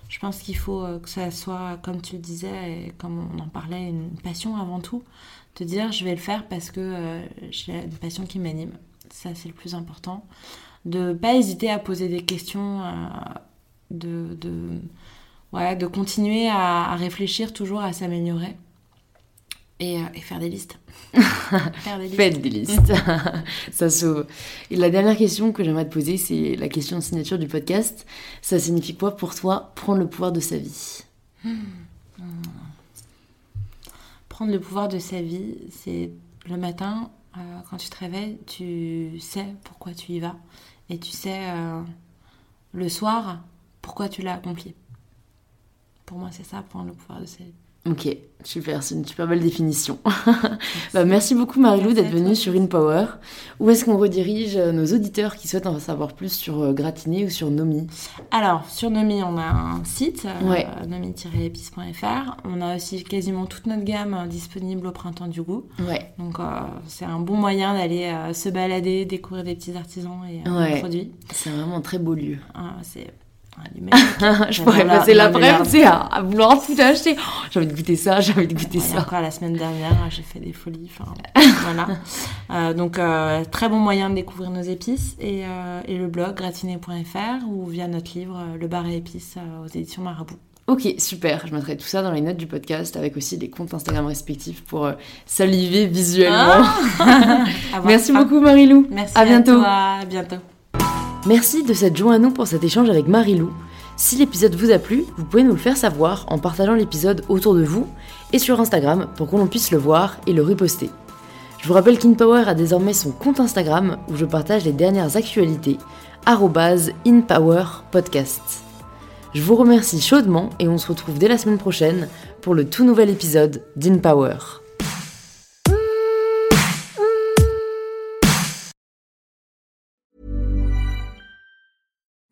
Je pense qu'il faut que ça soit, comme tu le disais, et comme on en parlait, une passion avant tout. Te dire, je vais le faire parce que euh, j'ai une passion qui m'anime. Ça, c'est le plus important. De pas hésiter à poser des questions, euh, de, de, ouais, de continuer à, à réfléchir toujours à s'améliorer. Et, euh, et faire des listes. faire des listes. Faites des listes. ça sauve. Et la dernière question que j'aimerais te poser, c'est la question de signature du podcast. Ça signifie quoi pour toi prendre le pouvoir de sa vie? Prendre le pouvoir de sa vie, c'est le matin, euh, quand tu te réveilles, tu sais pourquoi tu y vas. Et tu sais euh, le soir pourquoi tu l'as accompli. Pour moi, c'est ça, prendre le pouvoir de sa vie. Ok, super, c'est une super belle définition. bah, merci beaucoup Marilou d'être venue sur InPower. Où est-ce qu'on redirige euh, nos auditeurs qui souhaitent en savoir plus sur euh, Gratiné ou sur Nomi? Alors, sur Nomi, on a un site, euh, Ouais. nomi-épice.fr. On a aussi quasiment toute notre gamme euh, disponible au printemps du goût. Ouais, Donc, euh, c'est un bon moyen d'aller euh, se balader, découvrir des petits artisans et euh, Ouais. produits. c'est vraiment un très beau lieu. Ah, c'est. Je J'adore pourrais passer l'après-midi à, à vouloir tout acheter. Oh, j'ai envie de goûter ça, j'ai envie de goûter ça. encore la semaine dernière, j'ai fait des folies. Voilà. Euh, donc, euh, très bon moyen de découvrir nos épices. Et, euh, et le blog gratiné.fr ou via notre livre Le bar et épices aux éditions Marabout. Ok, super. Je mettrai tout ça dans les notes du podcast avec aussi les comptes Instagram respectifs pour saliver visuellement. Voir Merci ça. beaucoup Marilou. Merci à bientôt. toi. À bientôt. Merci de s'être joint à nous pour cet échange avec Marilou. Si l'épisode vous a plu, vous pouvez nous le faire savoir en partageant l'épisode autour de vous et sur Instagram pour qu'on puisse le voir et le reposter. Je vous rappelle qu'InPower a désormais son compte Instagram où je partage les dernières actualités, InPowerPodcast. Je vous remercie chaudement et on se retrouve dès la semaine prochaine pour le tout nouvel épisode d'InPower.